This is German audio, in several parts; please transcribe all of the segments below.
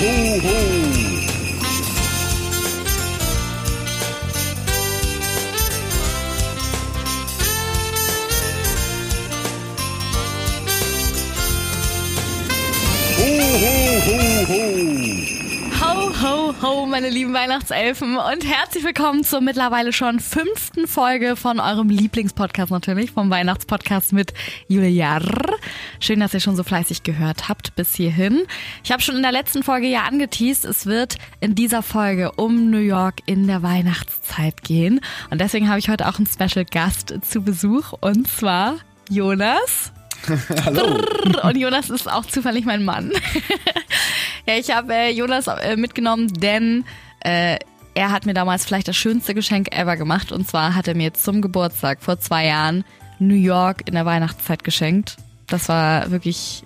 ho, ho. Ho, meine lieben Weihnachtselfen und herzlich willkommen zur mittlerweile schon fünften Folge von eurem Lieblingspodcast natürlich, vom Weihnachtspodcast mit Julia. Schön, dass ihr schon so fleißig gehört habt bis hierhin. Ich habe schon in der letzten Folge ja angeteased, es wird in dieser Folge um New York in der Weihnachtszeit gehen und deswegen habe ich heute auch einen Special Gast zu Besuch und zwar Jonas. Hallo. Und Jonas ist auch zufällig mein Mann. ja, ich habe äh, Jonas äh, mitgenommen, denn äh, er hat mir damals vielleicht das schönste Geschenk ever gemacht. Und zwar hat er mir zum Geburtstag vor zwei Jahren New York in der Weihnachtszeit geschenkt. Das war wirklich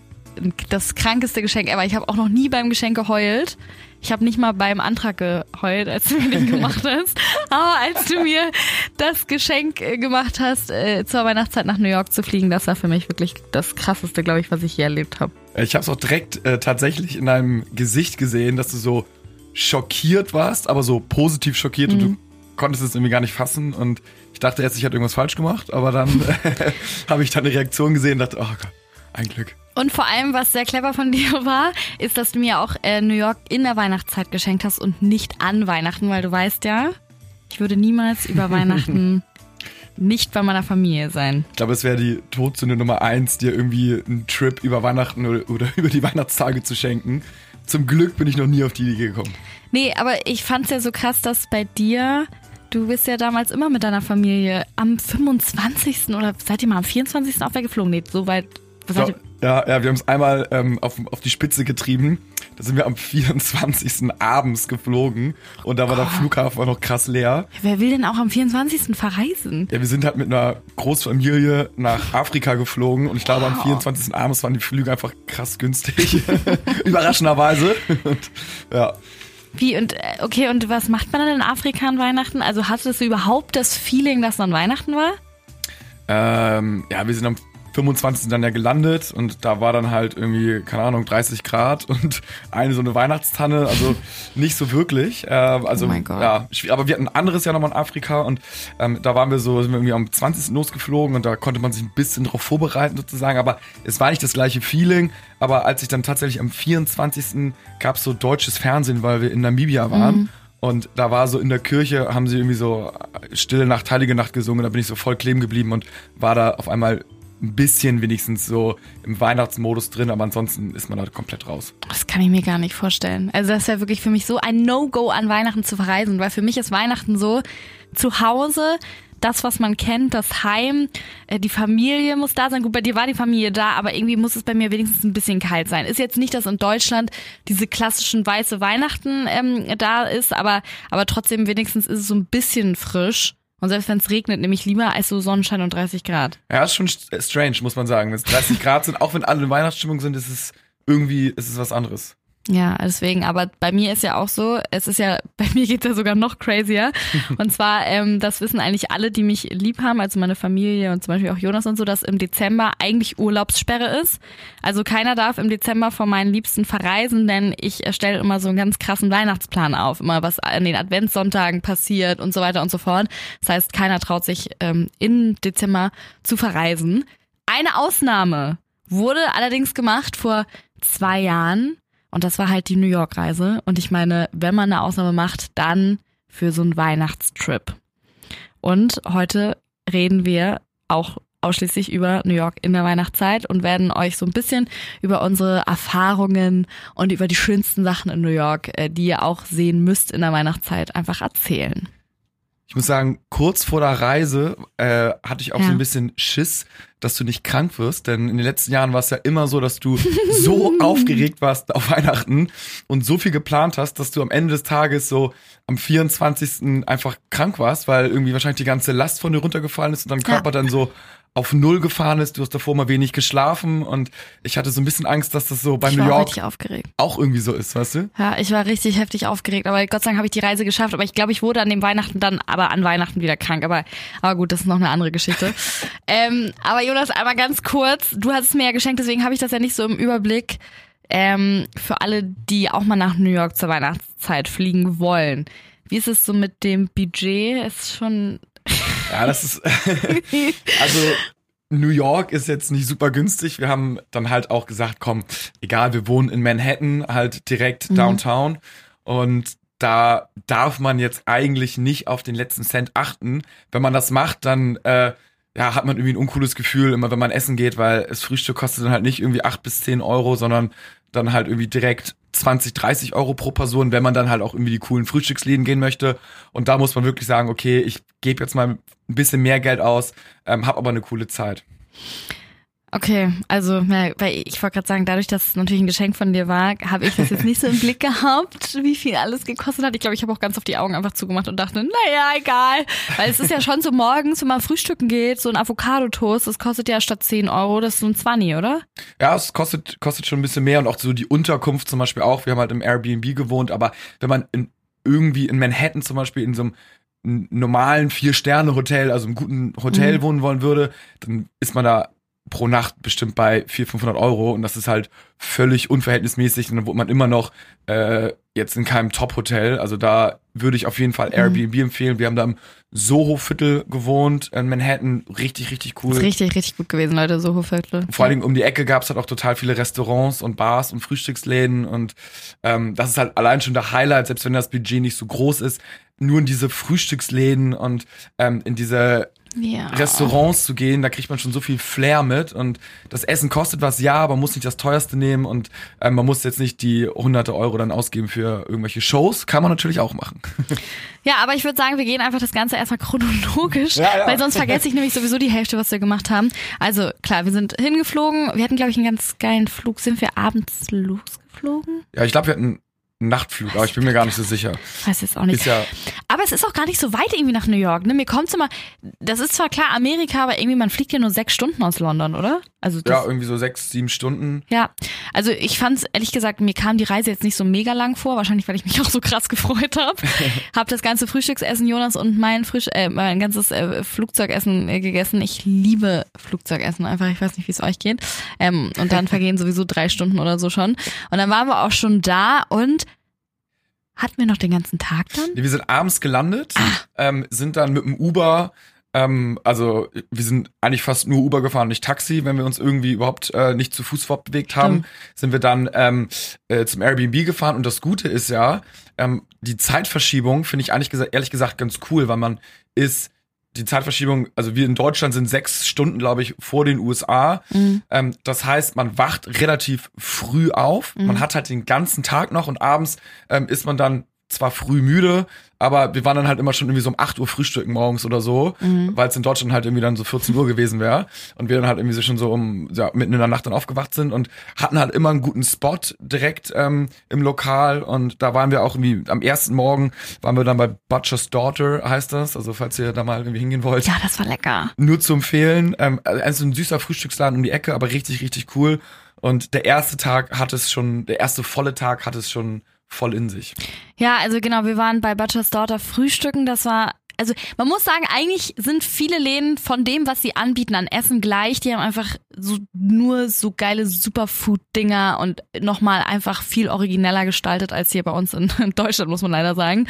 das krankeste Geschenk ever. Ich habe auch noch nie beim Geschenk geheult. Ich habe nicht mal beim Antrag geheult, als du mir den gemacht hast. Aber als du mir das Geschenk äh, gemacht hast, äh, zur Weihnachtszeit nach New York zu fliegen, das war für mich wirklich das krasseste, glaube ich, was ich je erlebt habe. Ich habe es auch direkt äh, tatsächlich in deinem Gesicht gesehen, dass du so schockiert warst, aber so positiv schockiert und du konntest es irgendwie gar nicht fassen und ich dachte erst, ich hatte irgendwas falsch gemacht, aber dann äh, habe ich deine Reaktion gesehen und dachte, oh Gott, ein Glück. Und vor allem, was sehr clever von dir war, ist, dass du mir auch äh, New York in der Weihnachtszeit geschenkt hast und nicht an Weihnachten, weil du weißt ja, ich würde niemals über Weihnachten nicht bei meiner Familie sein. Ich glaube, es wäre die Todsünde Nummer eins, dir irgendwie einen Trip über Weihnachten oder, oder über die Weihnachtstage zu schenken. Zum Glück bin ich noch nie auf die Idee gekommen. Nee, aber ich fand's ja so krass, dass bei dir, du bist ja damals immer mit deiner Familie am 25. oder seid ihr mal am 24. auch weggeflogen? Nee, so weit. Ihr? Ja, ja, wir haben es einmal ähm, auf, auf die Spitze getrieben. Da sind wir am 24. abends geflogen und da war der Flughafen auch noch krass leer. Ja, wer will denn auch am 24. verreisen? Ja, wir sind halt mit einer Großfamilie nach Afrika geflogen und ich glaube am Wow. 24. abends waren die Flüge einfach krass günstig. Überraschenderweise. Und, ja. Wie und äh, okay, und was macht man dann in Afrika an Weihnachten? Also hattest du überhaupt das Feeling, dass dann Weihnachten war? Ähm, ja, wir sind am 25. dann ja gelandet und da war dann halt irgendwie, keine Ahnung, 30 Grad und eine so eine Weihnachtstanne, also nicht so wirklich. Äh, also, Oh mein Gott. ja, aber wir hatten ein anderes Jahr nochmal in Afrika und ähm, da waren wir so, sind wir irgendwie am 20. losgeflogen und da konnte man sich ein bisschen drauf vorbereiten sozusagen, aber es war nicht das gleiche Feeling. Aber als ich dann tatsächlich am 24. gab es so deutsches Fernsehen, weil wir in Namibia waren. Und da war so in der Kirche, haben sie irgendwie so Stille Nacht, Heilige Nacht gesungen. Da bin ich so voll kleben geblieben und war da auf einmal ein bisschen wenigstens so im Weihnachtsmodus drin, aber ansonsten ist man da komplett raus. Das kann ich mir gar nicht vorstellen. Also das wäre wirklich für mich so ein No-Go an Weihnachten zu verreisen, weil für mich ist Weihnachten so zu Hause, das, was man kennt, das Heim, äh, die Familie muss da sein. Gut, bei dir war die Familie da, aber irgendwie muss es bei mir wenigstens ein bisschen kalt sein. Ist jetzt nicht, dass in Deutschland diese klassischen weiße Weihnachten ähm, da ist, aber, aber trotzdem wenigstens ist es so ein bisschen frisch. Und selbst wenn es regnet, nehme ich lieber als so Sonnenschein und 30 Grad. Ja, ist schon st- strange, muss man sagen. Wenn es 30 Grad sind, auch wenn alle in Weihnachtsstimmung sind, ist es irgendwie, ist es was anderes. Ja, deswegen, aber bei mir ist ja auch so, es ist ja, bei mir geht's ja sogar noch crazier. Und zwar, ähm, das wissen eigentlich alle, die mich lieb haben, also meine Familie und zum Beispiel auch Jonas und so, dass im Dezember eigentlich Urlaubssperre ist. Also keiner darf im Dezember von meinen Liebsten verreisen, denn ich erstelle immer so einen ganz krassen Weihnachtsplan auf, immer was an den Adventssonntagen passiert und so weiter und so fort. Das heißt, keiner traut sich ähm, im Dezember zu verreisen. Eine Ausnahme wurde allerdings gemacht vor zwei Jahren. Und das war halt die New York-Reise. Und ich meine, wenn man eine Ausnahme macht, dann für so einen Weihnachtstrip. Und heute reden wir auch ausschließlich über New York in der Weihnachtszeit und werden euch so ein bisschen über unsere Erfahrungen und über die schönsten Sachen in New York, äh, die ihr auch sehen müsst in der Weihnachtszeit, einfach erzählen. Ich muss sagen, kurz vor der Reise äh, hatte ich auch Ja. so ein bisschen Schiss, dass du nicht krank wirst, denn in den letzten Jahren war es ja immer so, dass du so aufgeregt warst auf Weihnachten und so viel geplant hast, dass du am Ende des Tages so am 24. einfach krank warst, weil irgendwie wahrscheinlich die ganze Last von dir runtergefallen ist und dein Körper dann so auf Null gefahren ist. Du hast davor mal wenig geschlafen und ich hatte so ein bisschen Angst, dass das so bei ich New York richtig aufgeregt. auch irgendwie so ist, weißt du? Ja, ich war richtig heftig aufgeregt, aber Gott sei Dank habe ich die Reise geschafft. Aber ich glaube, ich wurde an dem Weihnachten dann, aber an Weihnachten wieder krank. Aber, aber gut, das ist noch eine andere Geschichte. ähm, aber Jonas, einmal ganz kurz, du hast es mir ja geschenkt, deswegen habe ich das ja nicht so im Überblick. ähm, für alle, die auch mal nach New York zur Weihnachtszeit fliegen wollen. Wie ist es so mit dem Budget? Ist schon. Ja, das ist. also, New York ist jetzt nicht super günstig. Wir haben dann halt auch gesagt, komm, egal, wir wohnen in Manhattan, halt direkt mhm. downtown. Und da darf man jetzt eigentlich nicht auf den letzten Cent achten. Wenn man das macht, dann äh, ja, hat man irgendwie ein uncooles Gefühl, immer wenn man essen geht, weil das Frühstück kostet dann halt nicht irgendwie acht bis zehn Euro, sondern dann halt irgendwie direkt 20, 30 Euro pro Person, wenn man dann halt auch irgendwie die coolen Frühstücksläden gehen möchte. Und da muss man wirklich sagen, okay, ich gebe jetzt mal ein bisschen mehr Geld aus, ähm, habe aber eine coole Zeit. Okay, also weil ich wollte gerade sagen, dadurch, dass es natürlich ein Geschenk von dir war, habe ich das jetzt nicht so im Blick gehabt, wie viel alles gekostet hat. Ich glaube, ich habe auch ganz auf die Augen einfach zugemacht und dachte, naja, egal. Weil es ist ja schon so morgens, wenn man frühstücken geht, so ein Avocado-Toast, das kostet ja statt 10 Euro, das ist so ein 20, oder? Ja, es kostet, kostet schon ein bisschen mehr und auch so die Unterkunft zum Beispiel auch. Wir haben halt im Airbnb gewohnt, aber wenn man in, irgendwie in Manhattan zum Beispiel in so einem normalen Vier-Sterne-Hotel, also einem guten Hotel mhm. wohnen wollen würde, dann ist man da pro Nacht bestimmt bei 400, 500 Euro und das ist halt völlig unverhältnismäßig und dann wohnt man immer noch äh, jetzt in keinem Top-Hotel. Also da würde ich auf jeden Fall mhm. Airbnb mhm. empfehlen. Wir haben da im Soho-Viertel gewohnt, in Manhattan. Richtig, richtig cool. ist richtig, richtig gut gewesen, Leute, Soho-Viertel. Vor allen Dingen um die Ecke gab es halt auch total viele Restaurants und Bars und Frühstücksläden und ähm, das ist halt allein schon der Highlight, selbst wenn das Budget nicht so groß ist, nur in diese Frühstücksläden und ähm, in diese ja. Restaurants zu gehen, da kriegt man schon so viel Flair mit und das Essen kostet was, ja, aber man muss nicht das teuerste nehmen und äh, man muss jetzt nicht die hunderte Euro dann ausgeben für irgendwelche Shows, kann man natürlich auch machen. Ja, aber ich würde sagen, wir gehen einfach das Ganze erstmal chronologisch, ja, ja. weil sonst vergesse ich nämlich sowieso die Hälfte, was wir gemacht haben. Also klar, wir sind hingeflogen, wir hatten glaube ich einen ganz geilen Flug, sind wir abends losgeflogen? Ja, ich glaube, wir hatten Nachtflug, aber ich bin mir gar nicht so sicher. Weiß jetzt auch nicht. Ist ja aber es ist auch gar nicht so weit irgendwie nach New York. Ne? Mir kommt immer, das ist zwar klar Amerika, aber irgendwie man fliegt ja nur sechs Stunden aus London, oder? Also ja, irgendwie so sechs, sieben Stunden. Ja, also ich fand es ehrlich gesagt, mir kam die Reise jetzt nicht so mega lang vor, wahrscheinlich weil ich mich auch so krass gefreut habe. hab das ganze Frühstücksessen Jonas und mein Frisch, äh, mein ganzes äh, Flugzeugessen äh, gegessen. Ich liebe Flugzeugessen einfach. Ich weiß nicht, wie es euch geht. Ähm, und dann vergehen sowieso drei Stunden oder so schon. Und dann waren wir auch schon da und hatten wir noch den ganzen Tag dann? Nee, wir sind abends gelandet, ah. ähm, sind dann mit dem Uber, ähm, also wir sind eigentlich fast nur Uber gefahren, nicht Taxi, wenn wir uns irgendwie überhaupt äh, nicht zu Fuß fortbewegt haben, Stimmt. sind wir dann ähm, äh, zum Airbnb gefahren und das Gute ist ja, ähm, die Zeitverschiebung finde ich eigentlich ehrlich gesagt ganz cool, weil man ist die Zeitverschiebung, also wir in Deutschland sind sechs Stunden, glaube ich, vor den USA. Mhm. Ähm, das heißt, man wacht relativ früh auf. Mhm. Man hat halt den ganzen Tag noch und abends ähm, ist man dann zwar früh müde, aber wir waren dann halt immer schon irgendwie so um 8 Uhr frühstücken morgens oder so, mhm. weil es in Deutschland halt irgendwie dann so 14 Uhr gewesen wäre. Und wir dann halt irgendwie so schon so um, ja, mitten in der Nacht dann aufgewacht sind und hatten halt immer einen guten Spot direkt ähm, im Lokal. Und da waren wir auch irgendwie, am ersten Morgen waren wir dann bei Butcher's Daughter, heißt das. Also falls ihr da mal irgendwie hingehen wollt. Ja, das war lecker. Nur zu empfehlen. Ähm, also ein süßer Frühstücksladen um die Ecke, aber richtig, richtig cool. Und der erste Tag hat es schon, der erste volle Tag hat es schon voll in sich. Ja, also genau, wir waren bei Butcher's Daughter frühstücken. Das war also man muss sagen, eigentlich sind viele Läden von dem, was sie anbieten an Essen gleich. Die haben einfach so nur so geile Superfood-Dinger und nochmal einfach viel origineller gestaltet als hier bei uns in, Deutschland, muss man leider sagen.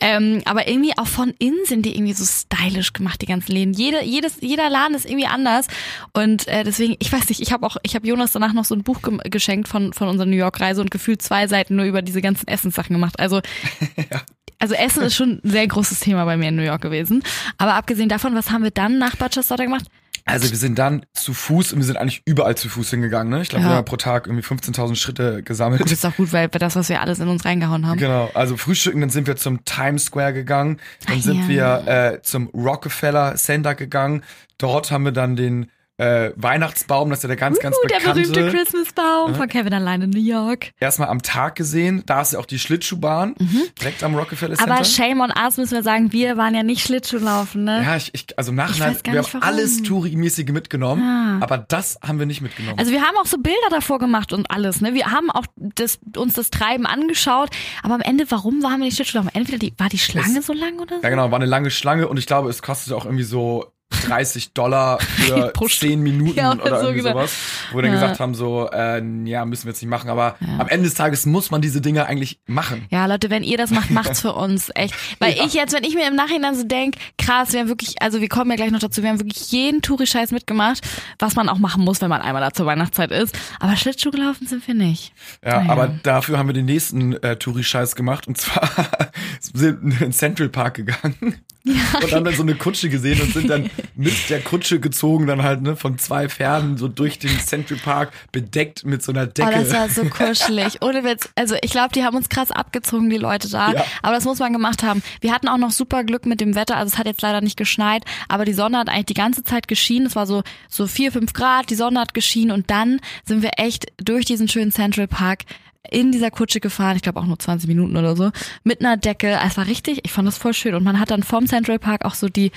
Ähm, aber irgendwie auch von innen sind die irgendwie so stylisch gemacht, die ganzen Läden. Jede, jedes, jeder Laden ist irgendwie anders. Und äh, deswegen, ich weiß nicht, ich habe auch, ich habe Jonas danach noch so ein Buch ge geschenkt von, von unserer New York-Reise und gefühlt zwei Seiten nur über diese ganzen Essenssachen gemacht. Also ja also Essen ist schon ein sehr großes Thema bei mir in New York gewesen. Aber abgesehen davon, was haben wir dann nach Daughter gemacht? Also wir sind dann zu Fuß und wir sind eigentlich überall zu Fuß hingegangen. Ne? Ich glaube, ja. wir haben pro Tag irgendwie 15.000 Schritte gesammelt. Das ist auch gut, weil das, was wir alles in uns reingehauen haben. Genau, also frühstücken, dann sind wir zum Times Square gegangen, dann ah, sind ja. wir äh, zum Rockefeller Center gegangen. Dort haben wir dann den äh, Weihnachtsbaum, das ist ja der ganz, ganz uh, bekannte. Der berühmte Christmasbaum ja. von Kevin allein in New York. Erstmal am Tag gesehen, da ist ja auch die Schlittschuhbahn, mhm. direkt am Rockefeller Center. Aber shame on us, müssen wir sagen, wir waren ja nicht Schlittschuhlaufen, ne? Ja, ich, ich also im Nachhinein, wir haben warum. alles Touri-mäßige mitgenommen, ah. aber das haben wir nicht mitgenommen. Also wir haben auch so Bilder davor gemacht und alles, ne? Wir haben auch das, uns das Treiben angeschaut, aber am Ende, warum waren wir nicht Schlittschuhlaufen? Entweder die, war die Schlange es, so lang oder so? Ja genau, war eine lange Schlange und ich glaube, es kostete auch irgendwie so 30 Dollar für Pro 10 Minuten Ja, oder so irgendwie genau. sowas, wo wir dann Ja. gesagt haben, so, äh, ja, müssen wir jetzt nicht machen, aber am Ende des Tages muss man diese Dinge eigentlich machen. Ja, Leute, wenn ihr das macht, macht's für uns, echt. Weil ich jetzt, wenn ich mir im Nachhinein so denk, krass, wir haben wirklich, also wir kommen ja gleich noch dazu, wir haben wirklich jeden Touri-Scheiß mitgemacht, was man auch machen muss, wenn man einmal da zur Weihnachtszeit ist. Aber Schlittschuh gelaufen sind wir nicht. Ja, Naja. aber dafür haben wir den nächsten äh, Touri-Scheiß gemacht und zwar sind in den Central Park gegangen und haben dann so eine Kutsche gesehen und sind dann mit der Kutsche gezogen, dann halt ne, von zwei Pferden so durch den Central Park bedeckt mit so einer Decke. Oh, das war so kuschelig. Ohne Witz. Also ich glaube, die haben uns krass abgezogen, die Leute da. Ja. Aber das muss man gemacht haben. Wir hatten auch noch super Glück mit dem Wetter. Also es hat jetzt leider nicht geschneit, aber die Sonne hat eigentlich die ganze Zeit geschienen. Es war so, so vier, fünf Grad, die Sonne hat geschienen und dann sind wir echt durch diesen schönen Central Park in dieser Kutsche gefahren, ich glaube auch nur 20 Minuten oder so, mit einer Decke. Es war richtig, ich fand das voll schön. Und man hat dann vom Central Park auch so die,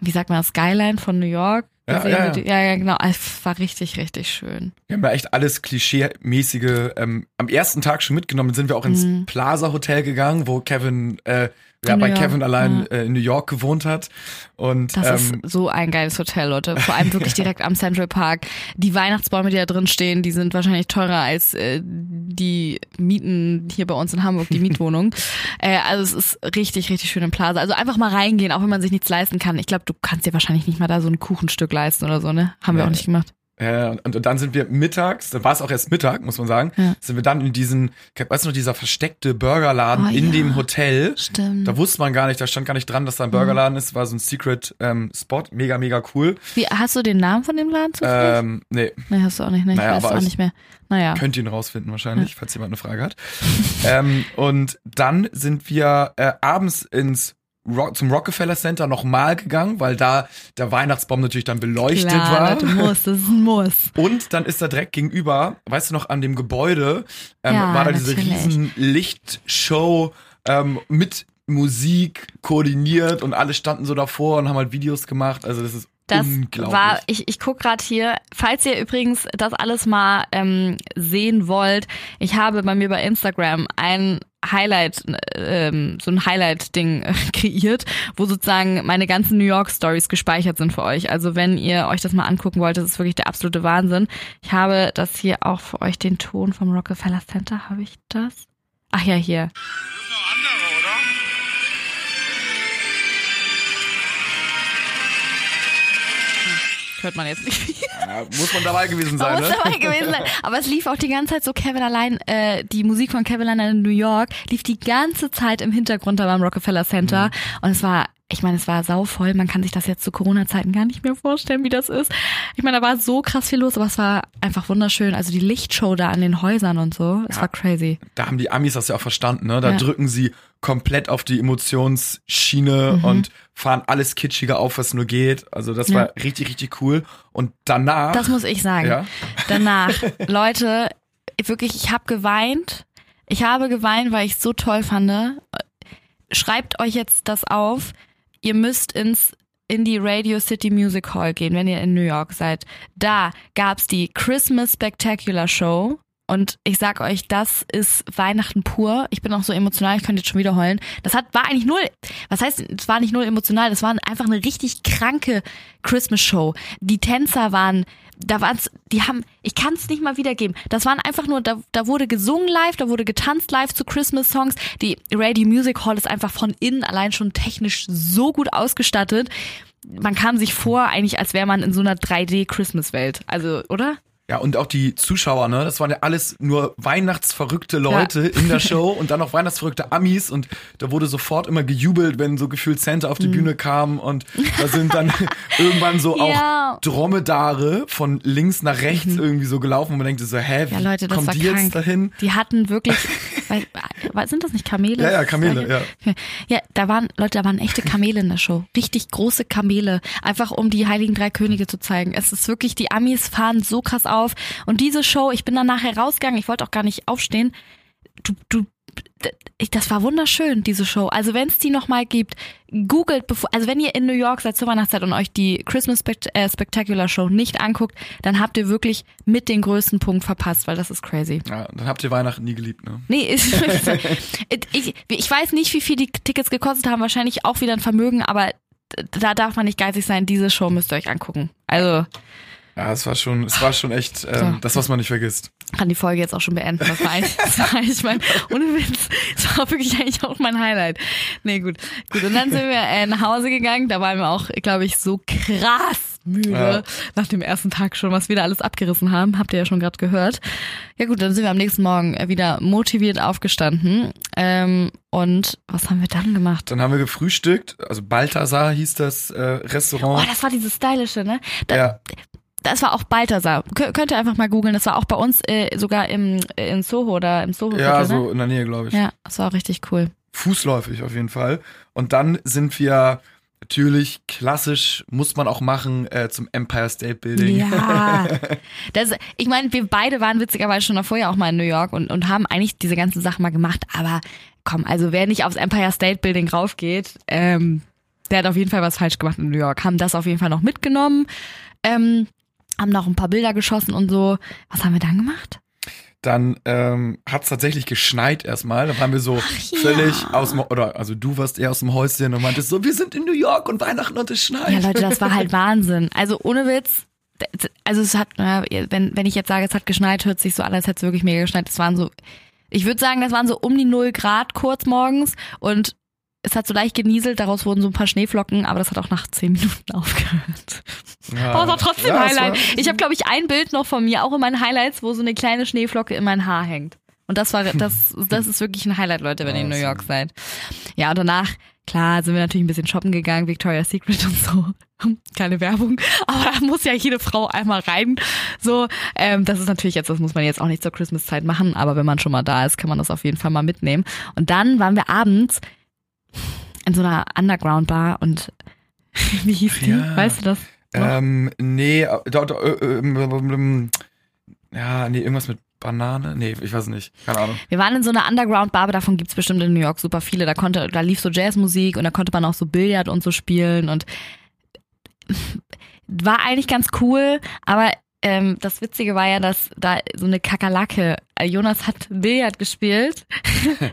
wie sagt man, Skyline von New York. Ja, gesehen. ja, ja. Ja, ja, genau. Es war richtig, richtig schön. Wir haben ja echt alles Klischee-mäßige ähm, am ersten Tag schon mitgenommen. Sind wir auch ins Plaza Hotel gegangen, wo Kevin äh, ja, bei York, Kevin allein ja. äh, in New York gewohnt hat. Und Das ähm, ist so ein geiles Hotel, Leute. Vor allem wirklich direkt am Central Park. Die Weihnachtsbäume, die da drin stehen, die sind wahrscheinlich teurer als äh, die Mieten hier bei uns in Hamburg, die Mietwohnung. äh, also es ist richtig, richtig schön im Plaza. Also einfach mal reingehen, auch wenn man sich nichts leisten kann. Ich glaube, du kannst dir wahrscheinlich nicht mal da so ein Kuchenstück leisten oder so, ne? Haben wir auch nicht gemacht. Äh, und, und dann sind wir mittags, da war es auch erst Mittag, muss man sagen, Ja. sind wir dann in diesen, weißt du noch, dieser versteckte Burgerladen Oh, in ja. dem Hotel. Stimmt. Da wusste man gar nicht, da stand gar nicht dran, dass da ein Mhm. Burgerladen ist, war so ein Secret ähm, Spot, mega, mega cool. Wie, hast du den Namen von dem Laden zufällig? Ähm, nee, nee, hast du auch nicht, ne? Ich naja, weiß auch nicht mehr. Naja. könnt ihr ihn rausfinden wahrscheinlich, falls jemand eine Frage hat. ähm, und dann sind wir äh, abends ins zum Rockefeller Center nochmal gegangen, weil da der Weihnachtsbaum natürlich dann beleuchtet Klar, war. Leute, muss, das ist ein Muss. Und dann ist da direkt gegenüber, weißt du noch, an dem Gebäude ähm, Ja, war da diese natürlich. riesen Lichtshow ähm, mit Musik koordiniert und alle standen so davor und haben halt Videos gemacht. Also das ist Das war, ich, ich guck gerade hier, falls ihr übrigens das alles mal ähm, sehen wollt, ich habe bei mir bei Instagram ein Highlight, ähm, so ein Highlight-Ding äh, kreiert, wo sozusagen meine ganzen New York Stories gespeichert sind für euch. Also wenn ihr euch das mal angucken wollt, das ist wirklich der absolute Wahnsinn. Ich habe das hier auch für euch, den Ton vom Rockefeller Center, habe ich das? Ach ja, hier. Hört man jetzt nicht viel. ja, muss man dabei gewesen Man sein, muss ne? dabei gewesen sein. Aber es lief auch die ganze Zeit so Kevin allein, äh, die Musik von Kevin allein in New York lief die ganze Zeit im Hintergrund da beim Rockefeller Center. Und es war, ich meine, es war sauvoll. Man kann sich das jetzt zu Corona-Zeiten gar nicht mehr vorstellen, wie das ist. Ich meine, da war so krass viel los, aber es war einfach wunderschön. Also die Lichtshow da an den Häusern und so, es war crazy. Da haben die Amis das ja auch verstanden, ne? Da Ja. drücken sie komplett auf die Emotionsschiene Mhm. und fahren alles Kitschiger auf, was nur geht. Also das war richtig, richtig cool. Und danach. Das muss ich sagen. Ja. Danach, Leute, wirklich, ich habe geweint. Ich habe geweint, weil ich es so toll fand. Schreibt euch jetzt das auf. Ihr müsst ins in die Radio City Music Hall gehen, wenn ihr in New York seid. Da gab's die Christmas Spectacular Show. Und ich sag euch, das ist Weihnachten pur. Ich bin auch so emotional, ich könnte jetzt schon wieder heulen. Das hat, war eigentlich null, was heißt, es war nicht null emotional, das war einfach eine richtig kranke Christmas Show. Die Tänzer waren, da waren's, die haben, ich kann es nicht mal wiedergeben. Das waren einfach nur, da, da wurde gesungen live, da wurde getanzt live zu Christmas Songs. Die Radio Music Hall ist einfach von innen allein schon technisch so gut ausgestattet. Man kam sich vor, eigentlich, als wäre man in so einer 3D Christmas Welt. Also, oder? Ja, und auch die Zuschauer, ne? Das waren ja alles nur weihnachtsverrückte Leute in der Show und dann noch weihnachtsverrückte Amis und da wurde sofort immer gejubelt, wenn so gefühlt Santa Mhm. auf die Bühne kam und da sind dann irgendwann so auch Ja. Dromedare von links nach rechts irgendwie so gelaufen und man denkt so, hä, wie Mhm. Ja, Leute, war die jetzt dahin? Die hatten wirklich, weil, weil- sind das nicht Kamele? Ja, ja, Kamele, ja. Ja, da waren, Leute, da waren echte Kamele in der Show. Richtig große Kamele. Einfach um die Heiligen Drei Könige zu zeigen. Es ist wirklich, die Amis fahren so krass auf. Und diese Show, ich bin dann nachher rausgegangen, ich wollte auch gar nicht aufstehen. Du, du, das war wunderschön, diese Show. Also wenn es die nochmal gibt, googelt, bevor, also wenn ihr in New York seid zur Weihnachtszeit und euch die Christmas Spect äh, Spectacular Show nicht anguckt, dann habt ihr wirklich mit den größten Punkt verpasst, weil das ist crazy. Ja, dann habt ihr Weihnachten nie geliebt, ne? Nee, ist, ich, ich weiß nicht, wie viel die Tickets gekostet haben, wahrscheinlich auch wieder ein Vermögen, aber da darf man nicht geizig sein, diese Show müsst ihr euch angucken. Also Ja, es war schon, es war schon echt ähm, So. das, was man nicht vergisst. kann die Folge jetzt auch schon beenden. Das war eigentlich, das war eigentlich mein, ohne Witz, das war wirklich eigentlich auch mein Highlight. Nee, gut. Gut, und dann sind wir äh, nach Hause gegangen. Da waren wir auch, glaube ich, so krass müde Ja. nach dem ersten Tag schon, was wir da alles abgerissen haben. Habt ihr ja schon gerade gehört. Ja gut, dann sind wir am nächsten Morgen äh, wieder motiviert aufgestanden. Ähm, und was haben wir dann gemacht? Dann haben wir gefrühstückt, also Balthasar hieß das äh, Oh, Restaurant. das war dieses stylische, ne? Da, ja, Das war auch Balthasar. Kö- könnt ihr einfach mal googeln. Das war auch bei uns äh, sogar im äh, in Soho oder im Soho. ja, ne? so in der Nähe, glaube ich. Ja, das war auch richtig cool. Fußläufig auf jeden Fall. Und dann sind wir natürlich klassisch, muss man auch machen, äh, zum Empire State Building. Ja. Das, ich meine, wir beide waren witzigerweise schon vorher auch mal in New York und, und haben eigentlich diese ganzen Sachen mal gemacht. Aber komm, also wer nicht aufs Empire State Building raufgeht, ähm, der hat auf jeden Fall was falsch gemacht in New York. Haben das auf jeden Fall noch mitgenommen. Ähm, haben noch ein paar Bilder geschossen und so. Was haben wir dann gemacht? Dann ähm, hat es tatsächlich geschneit erstmal. Da waren wir so ja. völlig aus dem, oder also du warst eher aus dem Häuschen und meintest so, wir sind in New York und Weihnachten und es schneit. Ja, Leute, das war halt Wahnsinn. Also ohne Witz. Also es hat, wenn, wenn ich jetzt sage, es hat geschneit, hört sich so an, als hätte es wirklich mega geschneit. Es waren so, ich würde sagen, das waren so um die 0 Grad kurz morgens und es hat so leicht genieselt, daraus wurden so ein paar Schneeflocken, aber das hat auch nach 10 Minuten aufgehört. Ja. War trotzdem Ja, Highlight. Ich habe, glaube ich, ein Bild noch von mir, auch in meinen Highlights, wo so eine kleine Schneeflocke in mein Haar hängt. Und das war, das, das ist wirklich ein Highlight, Leute, wenn ihr in New York seid. Ja, und danach, klar, sind wir natürlich ein bisschen shoppen gegangen, Victoria's Secret und so. Keine Werbung, aber da muss ja jede Frau einmal rein. So, ähm, das ist natürlich jetzt, das muss man jetzt auch nicht zur Christmas-Zeit machen, aber wenn man schon mal da ist, kann man das auf jeden Fall mal mitnehmen. Und dann waren wir abends in so einer Underground-Bar und wie hieß die? Ja. Weißt du das? Ähm, nee, äh, da, da, äh, ähm, ähm, ja, nee, irgendwas mit Banane? Nee, ich weiß nicht. Keine Ahnung. Wir waren in so einer Underground-Bar, aber davon gibt's bestimmt in New York super viele. Da konnte, da lief so Jazzmusik und da konnte man auch so Billard und so spielen und war eigentlich ganz cool, aber ähm, das Witzige war ja, dass da so eine Kakerlake, äh, Jonas hat Billard gespielt und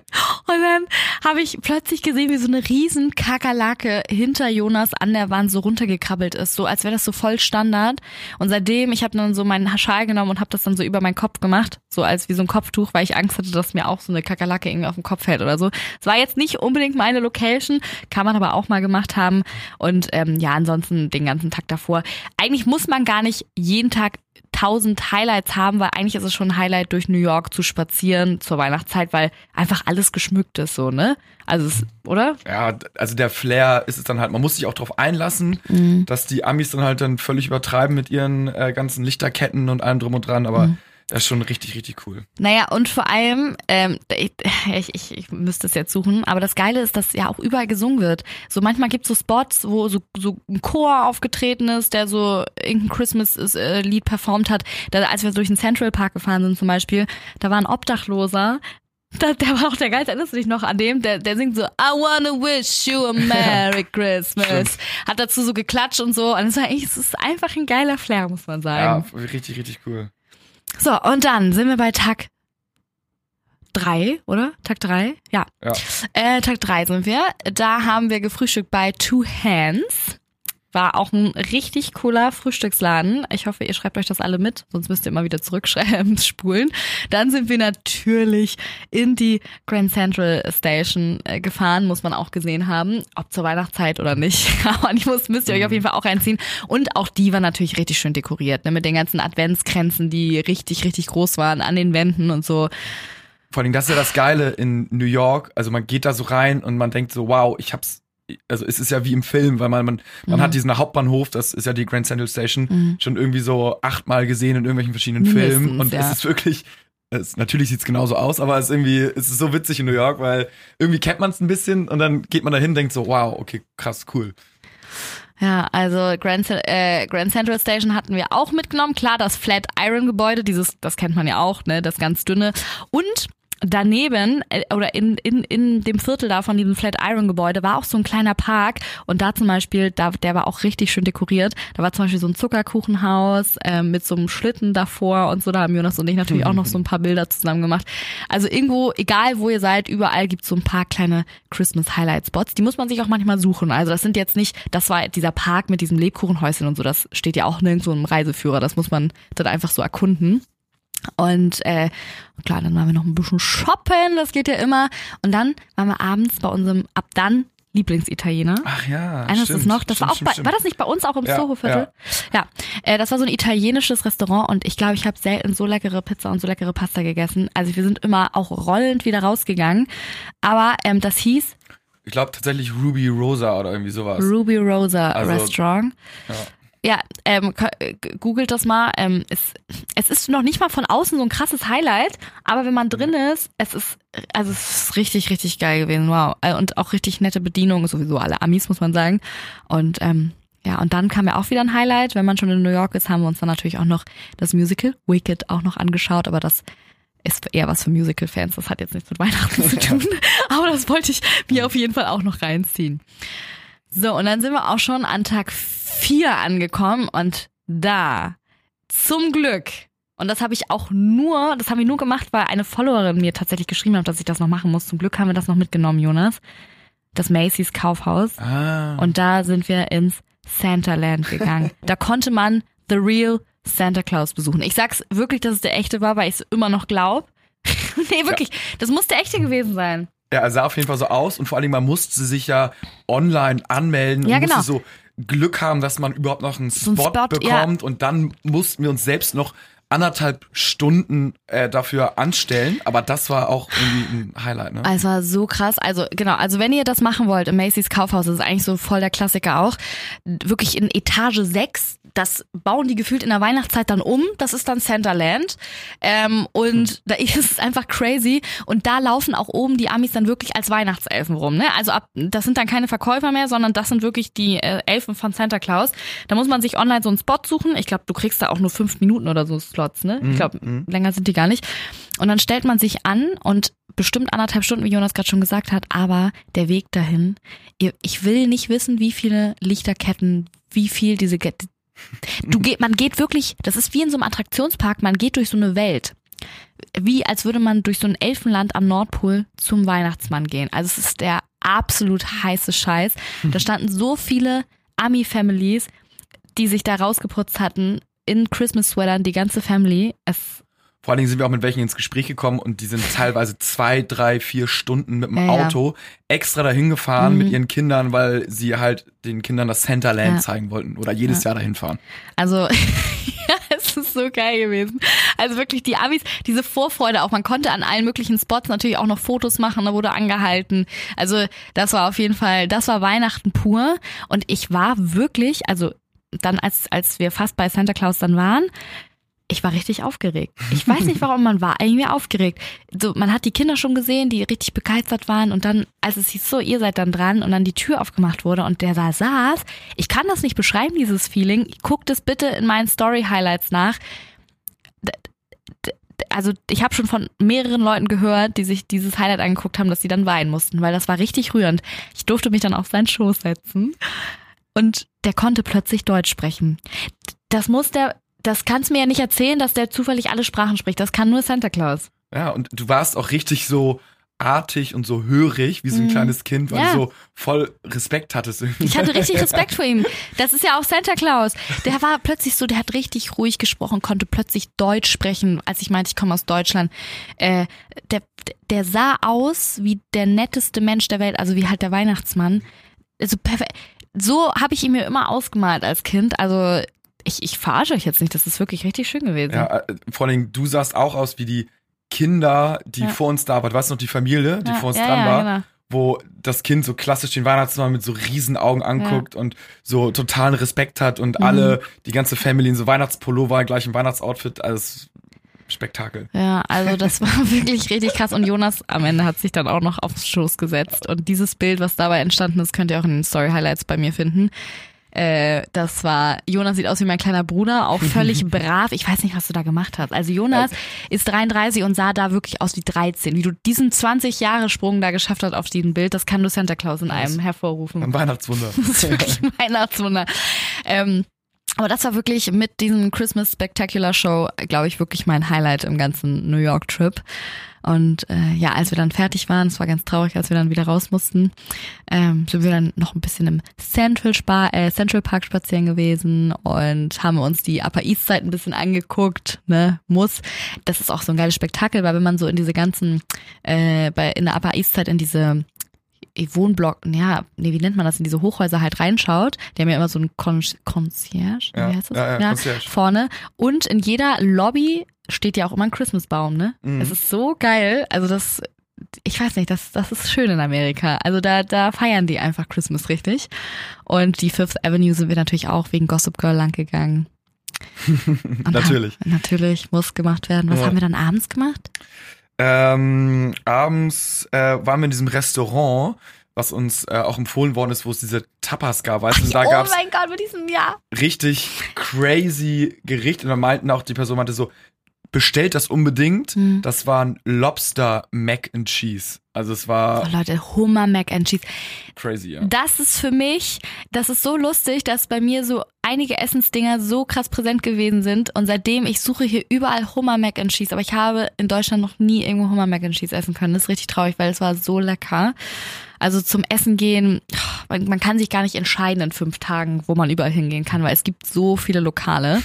dann habe ich plötzlich gesehen, wie so eine riesen Kakerlake hinter Jonas an der Wand so runtergekrabbelt ist, so als wäre das so voll Standard. Und seitdem, ich habe dann so meinen Schal genommen und habe das dann so über meinen Kopf gemacht, so als wie so ein Kopftuch, weil ich Angst hatte, dass mir auch so eine Kakerlake irgendwie auf den Kopf fällt oder so. Es war jetzt nicht unbedingt meine Location, kann man aber auch mal gemacht haben. Und ähm, ja, ansonsten den ganzen Tag davor. Eigentlich muss man gar nicht jeden Tag tausend Highlights haben, weil eigentlich ist es schon ein Highlight, durch New York zu spazieren zur Weihnachtszeit, weil einfach alles geschmückt ist, so, ne? Also, es, oder? Ja, also der Flair ist es dann halt, man muss sich auch drauf einlassen, Mhm. dass die Amis dann halt dann völlig übertreiben mit ihren äh, ganzen Lichterketten und allem drum und dran, aber Mhm. Das ist schon richtig, richtig cool. Naja, und vor allem, ähm, ich, ich, ich müsste es jetzt suchen, aber das Geile ist, dass ja auch überall gesungen wird. So manchmal gibt es so Spots, wo so, so ein Chor aufgetreten ist, der so irgendein Christmas-Lied performt hat. Da, als wir durch den Central Park gefahren sind zum Beispiel, da war ein Obdachloser, da, der war auch der Geilste, erinnerst du dich noch an dem? Der, der singt so, I wanna wish you a Merry Christmas. Hat dazu so geklatscht und so. Und es war eigentlich, es ist einfach ein geiler Flair, muss man sagen. Ja, richtig, richtig cool. So, und dann sind wir bei Tag drei, oder? Tag drei? Ja. Ja. Äh, Tag drei sind wir. Da haben wir gefrühstückt bei Two Hands. War auch ein richtig cooler Frühstücksladen. Ich hoffe, ihr schreibt euch das alle mit, sonst müsst ihr immer wieder zurückschreiben, spulen. Dann sind wir natürlich in die Grand Central Station äh, gefahren, muss man auch gesehen haben, ob zur Weihnachtszeit oder nicht. Aber die muss, müsst ihr euch auf jeden Fall auch reinziehen. Und auch die war natürlich richtig schön dekoriert, ne, mit den ganzen Adventskränzen, die richtig, richtig groß waren an den Wänden und so. Vor allem, das ist ja das Geile in New York. Also man geht da so rein und man denkt so, wow, ich hab's. Also es ist ja wie im Film, weil man, man, man Mhm. hat diesen Hauptbahnhof, das ist ja die Grand Central Station, schon irgendwie so achtmal gesehen in irgendwelchen verschiedenen Mindestens, Filmen. Und ja. es ist wirklich, es, natürlich sieht's genauso aus, aber es ist irgendwie, es ist so witzig in New York, weil irgendwie kennt man es ein bisschen und dann geht man dahin, denkt so, wow, okay, krass, cool. Ja, also Grand, äh, Grand Central Station hatten wir auch mitgenommen. Klar, das Flatiron Gebäude, dieses, das kennt man ja auch, ne, das ganz dünne. Und daneben äh, oder in, in, in dem Viertel da von diesem Flatiron Gebäude war auch so ein kleiner Park und da zum Beispiel, da, der war auch richtig schön dekoriert. Da war zum Beispiel so ein Zuckerkuchenhaus äh, mit so einem Schlitten davor und so. Da haben Jonas und ich natürlich auch noch so ein paar Bilder zusammen gemacht. Also irgendwo, egal wo ihr seid, überall gibt's so ein paar kleine Christmas Highlight Spots. Die muss man sich auch manchmal suchen. Also das sind jetzt nicht, das war dieser Park mit diesem Lebkuchenhäuschen und so, das steht ja auch nirgendwo im Reiseführer. Das muss man dann einfach so erkunden. Und äh, klar, dann waren wir noch ein bisschen shoppen, das geht ja immer. Und dann waren wir abends bei unserem ab dann Lieblingsitaliener. Ach ja. Du stimmt, es noch? Das stimmt, war auch stimmt, bei, war das nicht bei uns auch im Ja, Soho-Viertel? Ja. Äh, das war so ein italienisches Restaurant und ich glaube, ich habe selten so leckere Pizza und so leckere Pasta gegessen. Also wir sind immer auch rollend wieder rausgegangen. Aber ähm, das hieß Ich glaube tatsächlich Ruby Rosa oder irgendwie sowas. Ruby Rosa Also, Restaurant. ja. Ja, ähm, äh, googelt das mal. Ähm, es, es ist noch nicht mal von außen so ein krasses Highlight, aber wenn man drin ist, es ist, also es ist richtig, richtig geil gewesen. Wow. Äh, Und auch richtig nette Bedienung, sowieso alle Amis, muss man sagen. Und ähm, ja, und dann kam ja auch wieder ein Highlight. Wenn man schon in New York ist, haben wir uns dann natürlich auch noch das Musical Wicked auch noch angeschaut, aber das ist eher was für Musical-Fans. Das hat jetzt nichts mit Weihnachten zu tun. Aber das wollte ich mir auf jeden Fall auch noch reinziehen. So, und dann sind wir auch schon an Tag vier angekommen und da, zum Glück, und das habe ich auch nur, das haben wir nur gemacht, weil eine Followerin mir tatsächlich geschrieben hat, dass ich das noch machen muss. Zum Glück haben wir das noch mitgenommen, Jonas. Das Macy's Kaufhaus. Ah. Und da sind wir ins Santaland gegangen. da konnte man The Real Santa Claus besuchen. Ich sag's wirklich, dass es der echte war, weil ich es immer noch glaub. nee, wirklich. Das muss der echte gewesen sein. Ja, er sah auf jeden Fall so aus und vor allem, man musste sich ja online anmelden Ja, und genau. musste so Glück haben, dass man überhaupt noch einen So Spot, einen Spot, bekommt und dann mussten wir uns selbst noch anderthalb Stunden äh, dafür anstellen, aber das war auch irgendwie ein Highlight, ne? Es war so krass. Also genau, also wenn ihr das machen wollt im Macy's Kaufhaus, das ist eigentlich so voll der Klassiker auch. Wirklich in Etage 6, das bauen die gefühlt in der Weihnachtszeit dann um. Das ist dann Centerland. Ähm, und da ist es einfach crazy. Und da laufen auch oben die Amis dann wirklich als Weihnachtselfen rum. Ne? Also ab, das sind dann keine Verkäufer mehr, sondern das sind wirklich die äh, Elfen von Santa Claus. Da muss man sich online so einen Spot suchen. Ich glaube, du kriegst da auch nur fünf Minuten oder so Slots. Ne? Ich glaube, länger sind die gar nicht. Und dann stellt man sich an und bestimmt anderthalb Stunden, wie Jonas gerade schon gesagt hat, aber der Weg dahin, ich will nicht wissen, wie viele Lichterketten, wie viel diese, du geht, man geht wirklich, das ist wie in so einem Attraktionspark, man geht durch so eine Welt. Wie als würde man durch so ein Elfenland am Nordpol zum Weihnachtsmann gehen. Also es ist der absolut heiße Scheiß. Da standen so viele Ami-Families, die sich da rausgeputzt hatten in Christmas-Sweatern, die ganze Family. Es Vor allen Dingen sind wir auch mit welchen ins Gespräch gekommen und die sind teilweise zwei, drei, vier Stunden mit dem Ja, ja. Auto extra dahin gefahren Mhm. mit ihren Kindern, weil sie halt den Kindern das Centerland Ja. zeigen wollten oder jedes Jahr dahin fahren. Also, ja, es ist so geil gewesen. Also wirklich die Amis, diese Vorfreude auch. Man konnte an allen möglichen Spots natürlich auch noch Fotos machen, da wurde angehalten. Also das war auf jeden Fall, das war Weihnachten pur. Und ich war wirklich, also dann als, als wir fast bei Santa Claus dann waren, ich war richtig aufgeregt. Ich weiß nicht warum, man war irgendwie aufgeregt. So, man hat die Kinder schon gesehen, die richtig begeistert waren und dann, als es hieß so, ihr seid dann dran und dann die Tür aufgemacht wurde und der da saß, ich kann das nicht beschreiben, dieses Feeling. Guckt es bitte in meinen Story-Highlights nach. Also ich habe schon von mehreren Leuten gehört, die sich dieses Highlight angeguckt haben, dass sie dann weinen mussten, weil das war richtig rührend. Ich durfte mich dann auf seinen Schoß setzen und der konnte plötzlich Deutsch sprechen. Das muss der, das kannst mir ja nicht erzählen, dass der zufällig alle Sprachen spricht. Das kann nur Santa Claus. Ja, und du warst auch richtig so artig und so hörig wie so ein Mhm. kleines Kind, weil Ja. du so voll Respekt hattest. irgendwie. Ich hatte richtig Respekt vor ihm. Das ist ja auch Santa Claus. Der war plötzlich so, der hat richtig ruhig gesprochen, konnte plötzlich Deutsch sprechen, als ich meinte, ich komme aus Deutschland. Äh, der, der sah aus wie der netteste Mensch der Welt, also wie halt der Weihnachtsmann. Also perfekt. So habe ich ihn mir immer ausgemalt als Kind. Also ich, ich verarsche euch jetzt nicht, das ist wirklich richtig schön gewesen. Ja, äh, vor allen Dingen, du sahst auch aus wie die Kinder, die Ja. vor uns da waren. Weißt du noch, die Familie, die Ja, vor uns ja, dran ja, war, genau. wo das Kind so klassisch den Weihnachtsmann mit so riesen Augen anguckt und so totalen Respekt hat und Mhm. alle, die ganze Family in so Weihnachtspullover, gleich im Weihnachtsoutfit, alles Spektakel. Ja, also das war wirklich richtig krass. Und Jonas am Ende hat sich dann auch noch aufs Schoß gesetzt. Und dieses Bild, was dabei entstanden ist, könnt ihr auch in den Story Highlights bei mir finden. Äh, das war, Jonas sieht aus wie mein kleiner Bruder, auch völlig brav. Ich weiß nicht, was du da gemacht hast. Also Jonas ist 33 und sah da wirklich aus wie 13. Wie du diesen 20-Jahre-Sprung da geschafft hast auf diesem Bild, das kann nur Santa Claus in einem hervorrufen. Ein Weihnachtswunder. Das ist wirklich ein Weihnachtswunder. Ähm, aber das war wirklich mit diesem Christmas Spectacular Show, glaube ich, wirklich mein Highlight im ganzen New York Trip. Und äh, ja, als wir dann fertig waren, es war ganz traurig, als wir dann wieder raus mussten, ähm, sind wir dann noch ein bisschen im Central, Spa äh, Central Park spazieren gewesen und haben uns die Upper East Side ein bisschen angeguckt, ne, muss. Das ist auch so ein geiles Spektakel, weil wenn man so in diese ganzen, äh, bei in der Upper East Side in diese Wohnblock, ja, nee, wie nennt man das, in diese Hochhäuser halt reinschaut, die haben ja immer so ein Con Concierge, Ja, wie heißt das? ja, ja, Concierge. vorne. Und in jeder Lobby steht ja auch immer ein Christmasbaum, ne? Mhm. Es ist so geil. Also das, ich weiß nicht, das, das ist schön in Amerika. Also da, da feiern die einfach Christmas richtig. Und die Fifth Avenue sind wir natürlich auch wegen Gossip Girl lang gegangen. Natürlich. Haben, natürlich, muss gemacht werden. Was Ja. haben wir dann abends gemacht? Ähm, abends äh, waren wir in diesem Restaurant, was uns äh, auch empfohlen worden ist, wo es diese Tapas gab. Weißt du, da oh gab's mein Gott, mit diesem Jahr. richtig crazy Gericht und dann meinten auch die Person meinte so bestellt das unbedingt. Hm. Das war ein Lobster Mac and Cheese. Also es Oh war Leute, Hummer Mac and Cheese. crazy, ja. Das ist für mich, das ist so lustig, dass bei mir so einige Essensdinger so krass präsent gewesen sind und seitdem ich suche hier überall Hummer Mac and Cheese, aber ich habe in Deutschland noch nie irgendwo Hummer Mac and Cheese essen können. Das ist richtig traurig, weil es war so lecker. Also zum Essen gehen, man, man kann sich gar nicht entscheiden in fünf Tagen, wo man überall hingehen kann, weil es gibt so viele Lokale.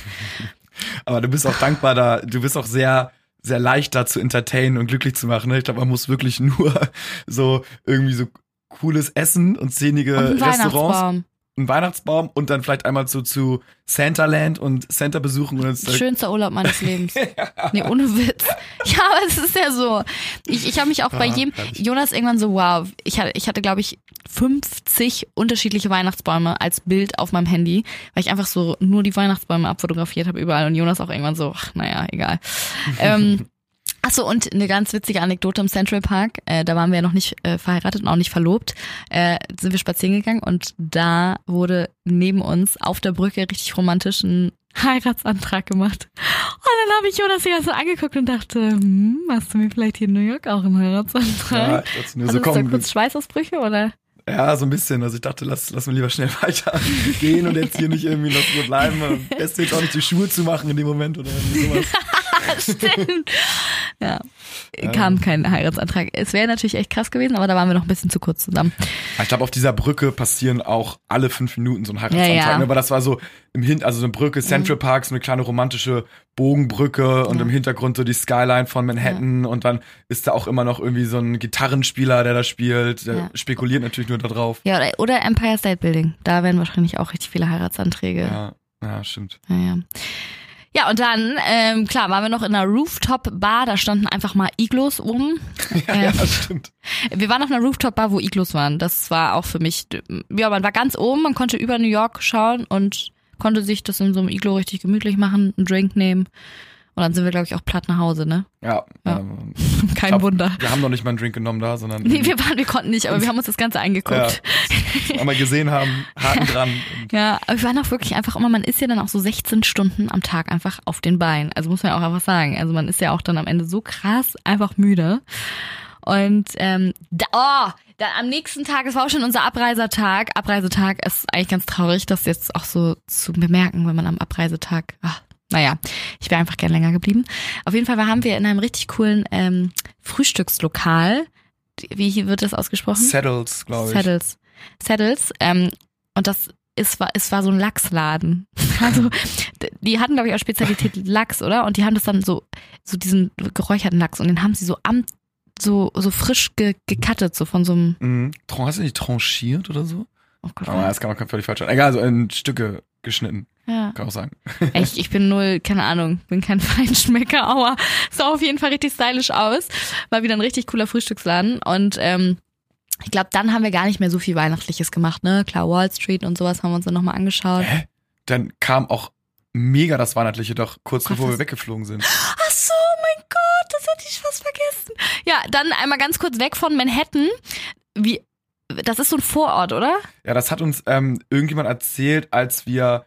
Aber du bist auch dankbar da, du bist auch sehr sehr leicht da zu entertainen und glücklich zu machen. Ne? Ich glaube, man muss wirklich nur so irgendwie so cooles Essen und szenige Und Restaurants. Einen Weihnachtsbaum und dann vielleicht einmal so zu Santaland und Santa besuchen und Schönster Urlaub meines Lebens. Nee, ohne Witz. Ja, aber es ist ja so. Ich, ich habe mich auch bei Ah, jedem. Jonas irgendwann so, wow, ich hatte, ich hatte glaube ich 50 unterschiedliche Weihnachtsbäume als Bild auf meinem Handy, weil ich einfach so nur die Weihnachtsbäume abfotografiert habe überall und Jonas auch irgendwann so, ach, naja, egal. ähm, Achso, und eine ganz witzige Anekdote im Central Park. Äh, da waren wir ja noch nicht äh, verheiratet und auch nicht verlobt. Äh, sind wir spazieren gegangen und da wurde neben uns auf der Brücke richtig romantisch ein Heiratsantrag gemacht. Und dann habe ich Jonas die ganze angeguckt und dachte, hm, hast du mir vielleicht hier in New York auch einen ja, Heiratsantrag? ich dachte nur Also so so, komm, kurz Schweißausbrüche oder? ja, so ein bisschen. Also ich dachte, lass, lass mal lieber schnell weiter gehen und jetzt hier nicht irgendwie noch so bleiben. Am besten jetzt auch nicht die Schuhe zu machen in dem Moment oder irgendwie sowas. Stimmt. Ja, kam kein Heiratsantrag. Es wäre natürlich echt krass gewesen, aber da waren wir noch ein bisschen zu kurz zusammen. Ich glaube, auf dieser Brücke passieren auch alle fünf Minuten so ein Heiratsantrag. Ja, ja. Mhm. ne? Aber das war so im Hin, also so eine Brücke, Central Park, so eine kleine romantische Bogenbrücke und Ja. im Hintergrund so die Skyline von Manhattan und dann ist da auch immer noch irgendwie so ein Gitarrenspieler, der da spielt. Der spekuliert natürlich nur darauf. Ja, oder, oder Empire State Building. Da werden wahrscheinlich auch richtig viele Heiratsanträge. Ja, ja, stimmt. Ja, ja. Ja, und dann, ähm, klar, waren wir noch in einer Rooftop-Bar, da standen einfach mal Iglos um. Ja, Äh, ja, stimmt. wir waren auf einer Rooftop-Bar, wo Iglos waren. Das war auch für mich, ja, man war ganz oben, man konnte über New York schauen und konnte sich das in so einem Iglo richtig gemütlich machen, einen Drink nehmen. Und dann sind wir, glaube ich, auch platt nach Hause, ne? Ja, Ja. ähm, Kein glaub, Wunder. wir haben noch nicht mal einen Drink genommen da, sondern Nee, wir waren, wir konnten nicht, aber wir haben uns das Ganze angeguckt. ja, einmal gesehen haben, Haken dran. Ja, aber wir waren auch wirklich einfach immer, man ist ja dann auch so 16 Stunden am Tag einfach auf den Beinen. Also muss man ja auch einfach sagen. Also man ist ja auch dann am Ende so krass einfach müde. Und ähm, da, oh, dann am nächsten Tag, es war auch schon unser Abreisetag. Abreisetag ist eigentlich ganz traurig, das jetzt auch so zu bemerken, wenn man am Abreisetag. Ach, naja, ich wäre einfach gern länger geblieben. Auf jeden Fall waren wir in einem richtig coolen ähm, Frühstückslokal. Wie wird das ausgesprochen? Saddles, glaube ich. Saddles. Saddles. Ähm, und das ist, war, es war so ein Lachsladen. Also, die hatten, glaube ich, auch Spezialität Lachs, oder? Und die haben das dann so, so diesen geräucherten Lachs und den haben sie so am, so, so frisch ge, gecuttet, so von so einem, Mhm. Hast du nicht tranchiert oder so? oh Gott, Aber das kann man völlig falsch sein. Egal, so in Stücke geschnitten, ja. kann auch sagen. Ich, ich bin null, keine Ahnung, bin kein Feinschmecker, aber sah auf jeden Fall richtig stylisch aus. War wieder ein richtig cooler Frühstücksladen und ähm, ich glaube, dann haben wir gar nicht mehr so viel Weihnachtliches gemacht, ne? Klar, Wall Street und sowas haben wir uns dann nochmal angeschaut. Hä? Dann kam auch mega das Weihnachtliche doch kurz Gott, bevor wir weggeflogen sind. Ach so, mein Gott, das hatte ich fast vergessen. Ja, dann einmal ganz kurz weg von Manhattan. Wie das ist so ein Vorort, oder? Ja, das hat uns ähm, irgendjemand erzählt, als wir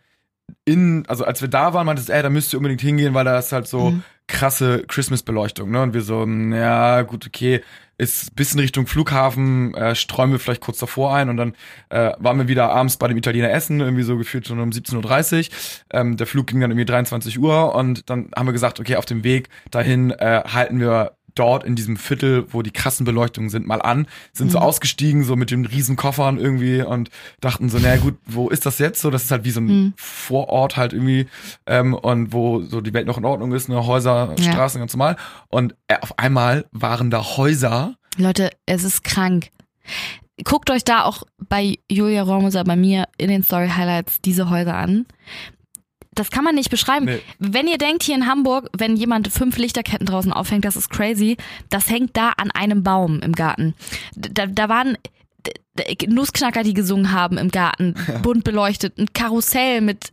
in, also als wir da waren, meinte es, ey, da müsst ihr unbedingt hingehen, weil da ist halt so Mhm. krasse Christmas-Beleuchtung, ne? Und wir so, ja, gut, okay, ist bisschen Richtung Flughafen, äh, sträumen wir vielleicht kurz davor ein und dann äh, waren wir wieder abends bei dem Italiener essen, irgendwie so gefühlt schon um 17.30 Uhr. Ähm, der Flug ging dann irgendwie 23 Uhr und dann haben wir gesagt, okay, auf dem Weg dahin äh, halten wir dort in diesem Viertel, wo die krassen Beleuchtungen sind, mal an, sind so Mhm. ausgestiegen, so mit den riesen Koffern irgendwie und dachten so, naja gut, wo ist das jetzt so? Das ist halt wie so ein Mhm. Vorort halt irgendwie ähm, und wo so die Welt noch in Ordnung ist, ne, Häuser, Ja. Straßen ganz normal. Und äh, auf einmal waren da Häuser, Leute, es ist krank. Guckt euch da auch bei Julia Romoser, bei mir in den Story Highlights diese Häuser an. Das kann man nicht beschreiben. Nee. Wenn ihr denkt hier in Hamburg, wenn jemand fünf Lichterketten draußen aufhängt, das ist crazy. Das hängt da an einem Baum im Garten. Da, da waren Nussknacker, die gesungen haben im Garten, bunt beleuchtet, ein Karussell mit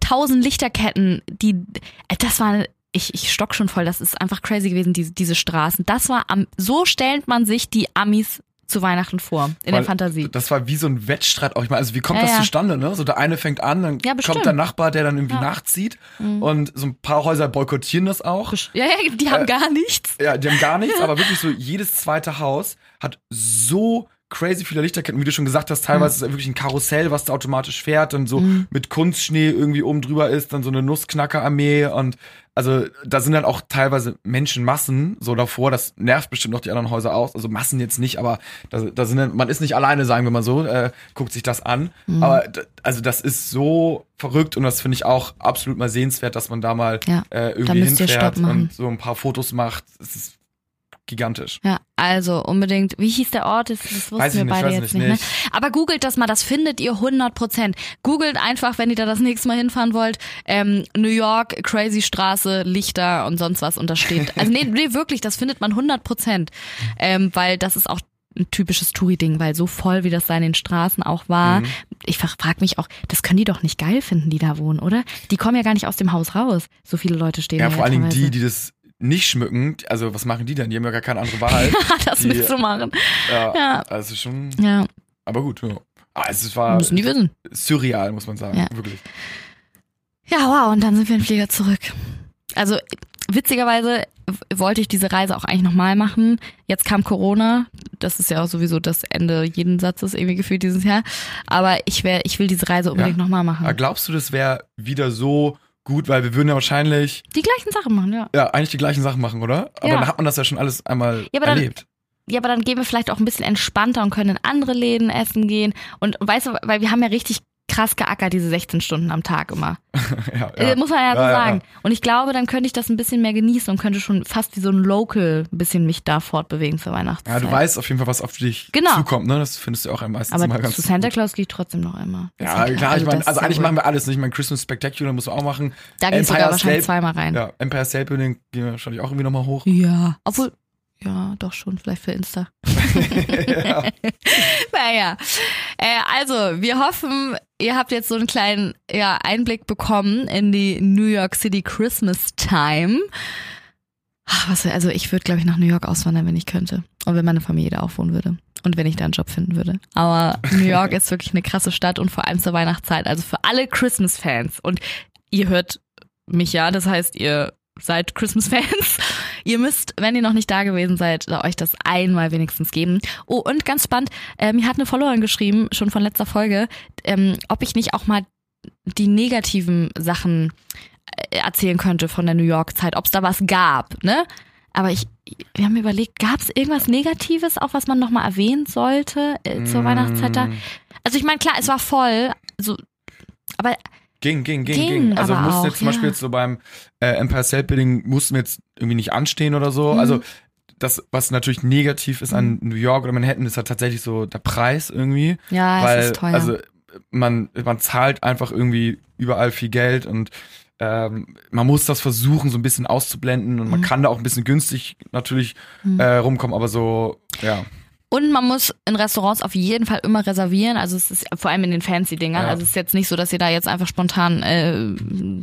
tausend Lichterketten, die, das war, ich, ich stock schon voll, das ist einfach crazy gewesen, diese, diese Straßen. Das war, am, so stellt man sich die Amis zu Weihnachten vor, in Weil der Fantasie. Das war wie so ein Wettstreit auch. Ich meine, also wie kommt Ja, das ja. zustande, ne? So der eine fängt an, dann Ja, kommt der Nachbar, der dann irgendwie Ja. Mhm. nachzieht und so ein paar Häuser boykottieren das auch. Ja, ja, die haben Äh, gar nichts. Ja, die haben gar nichts, aber wirklich so jedes zweite Haus hat so crazy viele Lichterketten, wie du schon gesagt hast, teilweise ist es wirklich ein Karussell, was da automatisch fährt und so Mhm. mit Kunstschnee irgendwie oben drüber ist, dann so eine Nussknackerarmee und also da sind dann auch teilweise Menschenmassen so davor, das nervt bestimmt noch die anderen Häuser aus, also Massen jetzt nicht, aber da, da sind dann, man ist nicht alleine, sagen wir mal so, äh, guckt sich das an, Mhm. aber also das ist so verrückt und das finde ich auch absolut mal sehenswert, dass man da mal Ja, äh, irgendwie hinfährt und so ein paar Fotos macht, es ist gigantisch. Ja, also unbedingt. Wie hieß der Ort? Das, das wussten Weiß wir nicht, beide jetzt ich nicht. nicht. Ne? Aber googelt das mal, das findet ihr 100 Prozent. Googelt einfach, wenn ihr da das nächste Mal hinfahren wollt, ähm, New York, Crazy Straße, Lichter und sonst was und da steht. Also nee, nee wirklich, das findet man 100 Prozent. Ähm, weil das ist auch ein typisches Touri-Ding, weil so voll, wie das da in den Straßen auch war. Mhm. Ich frage mich auch, das können die doch nicht geil finden, die da wohnen, oder? Die kommen ja gar nicht aus dem Haus raus. So viele Leute stehen Ja, da vor allen Dingen die, die das nicht schmücken, also was machen die denn? Die haben ja gar keine andere Wahl. das die- mitzumachen. ja, Ja. also schon, Ja, aber gut, ja. Aber es war müssen die wissen. surreal, muss man sagen, Ja. wirklich. Ja, wow, und dann sind wir im Flieger zurück. Also witzigerweise wollte ich diese Reise auch eigentlich nochmal machen. Jetzt kam Corona. Das ist ja auch sowieso das Ende jeden Satzes irgendwie gefühlt dieses Jahr. Aber ich wär, ich will diese Reise unbedingt Ja. nochmal machen. Aber glaubst du, das wäre wieder so gut, weil wir würden ja wahrscheinlich, Die gleichen Sachen machen, ja. ja, eigentlich die gleichen Sachen machen, oder? Aber Ja. dann hat man das ja schon alles einmal Ja, aber dann- erlebt. Ja, aber dann gehen wir vielleicht auch ein bisschen entspannter und können in andere Läden essen gehen. Und weißt du, weil wir haben ja richtig krass geackert, diese 16 Stunden am Tag immer. ja, Äh, Muss man ja so Ja, ja, sagen. Und ich glaube, dann könnte ich das ein bisschen mehr genießen und könnte schon fast wie so ein Local ein bisschen mich da fortbewegen zur Weihnachtszeit. Ja, du weißt auf jeden Fall, was auf dich Genau. zukommt, ne? Das findest du auch am meisten mal Aber ganz zu Santa. Claus gehe ich trotzdem noch. Ist Ja, klar, ich meine, also ja eigentlich machen wir alles, nicht? Ich meine, Christmas Spectacular müssen wir auch machen. Da gehe ich sogar wahrscheinlich zweimal rein. Ja, Empire State Building gehen wir wahrscheinlich auch irgendwie nochmal hoch. Ja. Obwohl, ja, doch schon, vielleicht für Insta. ja. Naja. Äh, also, wir hoffen, ihr habt jetzt so einen kleinen ja, Einblick bekommen in die New York City Christmas Time. Ach, was, also ich würde, glaube ich, nach New York auswandern, wenn ich könnte. Und wenn meine Familie da auch wohnen würde. Und wenn ich da einen Job finden würde. Aber New York ist wirklich eine krasse Stadt und vor allem zur Weihnachtszeit. Also für alle Christmas-Fans. Und ihr hört mich ja, das heißt, ihr seid Christmas-Fans. Ihr müsst, wenn ihr noch nicht da gewesen seid, euch das einmal wenigstens geben. Oh, und ganz spannend, äh, mir hat eine Followerin geschrieben, schon von letzter Folge, ähm, ob ich nicht auch mal die negativen Sachen äh, erzählen könnte von der New York-Zeit, ob es da was gab, ne? Aber ich, wir haben überlegt, gab es irgendwas Negatives, auch was man nochmal erwähnen sollte äh, zur Weihnachtszeit da? Mm, Also ich meine, klar, es war voll, also, aber Ging, ging, ging, Ging ging. Also mussten jetzt zum ja. Beispiel jetzt so beim äh, Empire State Building mussten wir jetzt irgendwie nicht anstehen oder so. Mhm. Also das, was natürlich negativ ist an New York oder Manhattan, ist halt tatsächlich so der Preis irgendwie. ja, weil, es ist teuer. also man, man zahlt einfach irgendwie überall viel Geld und ähm, man muss das versuchen, so ein bisschen auszublenden und man Mhm. kann da auch ein bisschen günstig natürlich Mhm. äh, rumkommen, aber so, ja. Und man muss in Restaurants auf jeden Fall immer reservieren. Also es ist vor allem in den Fancy-Dingern. Ja. Also es ist jetzt nicht so, dass ihr da jetzt einfach spontan äh,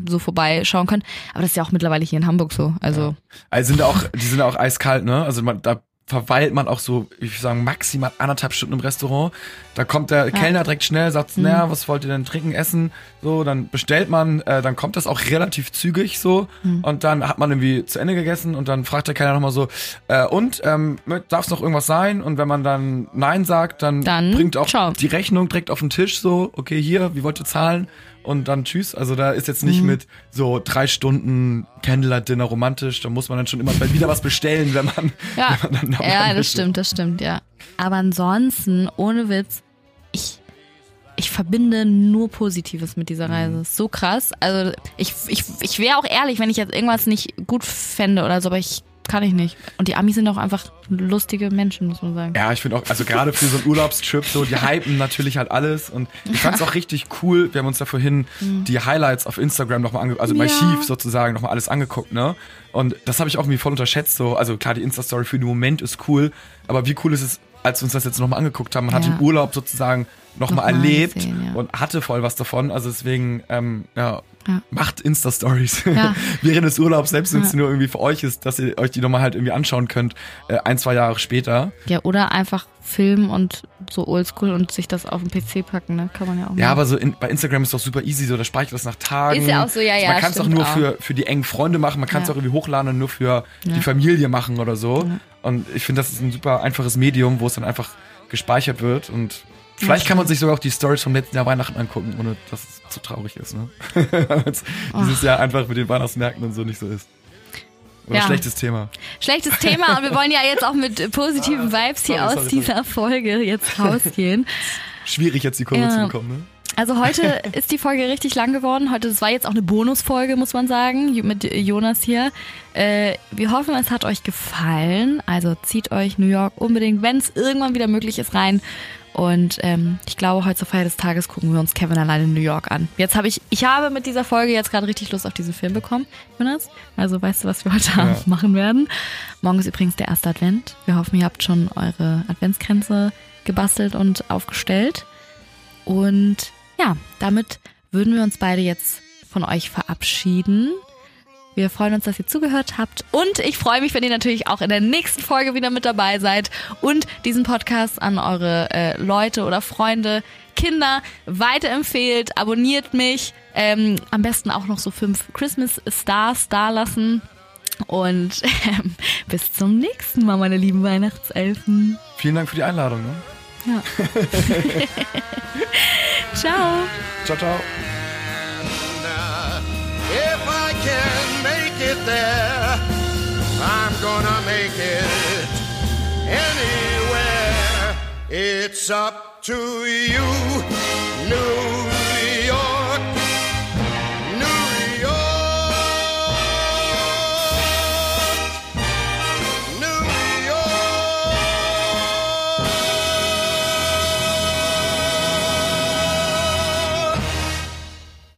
so vorbeischauen könnt. Aber das ist ja auch mittlerweile hier in Hamburg so. Also Also sind auch, die sind auch eiskalt, ne? Also man, da verweilt man auch so, ich würde sagen, maximal anderthalb Stunden im Restaurant. Da kommt der Kellner direkt schnell, sagt, Mhm. naja, was wollt ihr denn trinken, essen? So, dann bestellt man, äh, dann kommt das auch relativ zügig so Mhm. und dann hat man irgendwie zu Ende gegessen und dann fragt der Kellner nochmal so, äh, und, ähm, darf es noch irgendwas sein? Und wenn man dann Nein sagt, dann, Dann bringt auch ciao. die Rechnung direkt auf den Tisch so, okay, hier, wie wollt ihr zahlen? Und dann tschüss. Also da ist jetzt nicht Mhm. mit so drei Stunden Candlelight-Dinner romantisch. Da muss man dann schon immer wieder was bestellen, wenn man, Ja, wenn man dann ja das möchte. stimmt, das stimmt, ja. Aber ansonsten, ohne Witz, ich, ich verbinde nur Positives mit dieser Reise. Ist so krass. Also ich, ich, ich wäre auch ehrlich, wenn ich jetzt irgendwas nicht gut fände oder so, aber ich kann ich nicht. Und die Amis sind auch einfach lustige Menschen, muss man sagen. Ja, ich finde auch, also gerade für so einen Urlaubstrip, so, die hypen natürlich halt alles. Und ich fand's auch richtig cool. Wir haben uns da vorhin die Highlights auf Instagram nochmal angeguckt, also im Mhm. Ja. Archiv sozusagen nochmal alles angeguckt, ne? Und das habe ich auch irgendwie voll unterschätzt. So, also klar, die Insta-Story für den Moment ist cool, aber wie cool ist es, als wir uns das jetzt nochmal angeguckt haben, man hat Ja. den Urlaub sozusagen nochmal Nochmal erlebt gesehen, ja. und hatte voll was davon. Also deswegen, ähm, ja, Ja. macht Insta-Stories Ja. während des Urlaubs, selbst wenn es Ja. nur irgendwie für euch ist, dass ihr euch die nochmal halt irgendwie anschauen könnt, äh, ein, zwei Jahre später. Ja, oder einfach filmen und so oldschool und sich das auf den PC packen, ne? Kann man ja auch Ja, machen. aber so in, bei Instagram ist doch super easy, so da speichert das nach Tagen. Ist ja auch so, ja, ja, Man kann es auch nur auch. für, für die engen Freunde machen, man kann es Ja. auch irgendwie hochladen und nur für Ja. die Familie machen oder so. Und ich finde, das ist ein super einfaches Medium, wo es dann einfach gespeichert wird und vielleicht kann man sich sogar auch die Stories vom letzten Jahr Weihnachten angucken, ohne dass es zu traurig ist, ne? Es dieses Jahr einfach mit den Weihnachtsmärkten und so nicht so ist. Oder Ja. schlechtes Thema. Schlechtes Thema und wir wollen ja jetzt auch mit positiven Vibes hier Sorry, aus sorry, dieser Folge jetzt rausgehen. Schwierig jetzt die Kurve Ja. zu bekommen, ne? Also heute ist die Folge richtig lang geworden. Heute, das war jetzt auch eine Bonusfolge, muss man sagen, mit Jonas hier. Äh, wir hoffen, es hat euch gefallen. Also zieht euch New York unbedingt, wenn es irgendwann wieder möglich ist, rein. Und ähm, ich glaube, heute zur Feier des Tages gucken wir uns Kevin allein in New York an. Jetzt habe ich, ich habe mit dieser Folge jetzt gerade richtig Lust auf diesen Film bekommen, Jonas. Also weißt du, was wir heute Abend machen werden? Morgen ist übrigens der erste Advent. Wir hoffen, ihr habt schon eure Adventskränze gebastelt und aufgestellt. Und ja, damit würden wir uns beide jetzt von euch verabschieden. Wir freuen uns, dass ihr zugehört habt. Und ich freue mich, wenn ihr natürlich auch in der nächsten Folge wieder mit dabei seid und diesen Podcast an eure äh, Leute oder Freunde, Kinder weiterempfehlt. Abonniert mich. Ähm, am besten auch noch so fünf Christmas Stars da lassen. Und ähm, bis zum nächsten Mal, meine lieben Weihnachtselfen. Vielen Dank für die Einladung, ne? Ja. Ciao. Ciao, ciao. Uh, if I can make it there, I'm gonna make it anywhere. It's up to you, New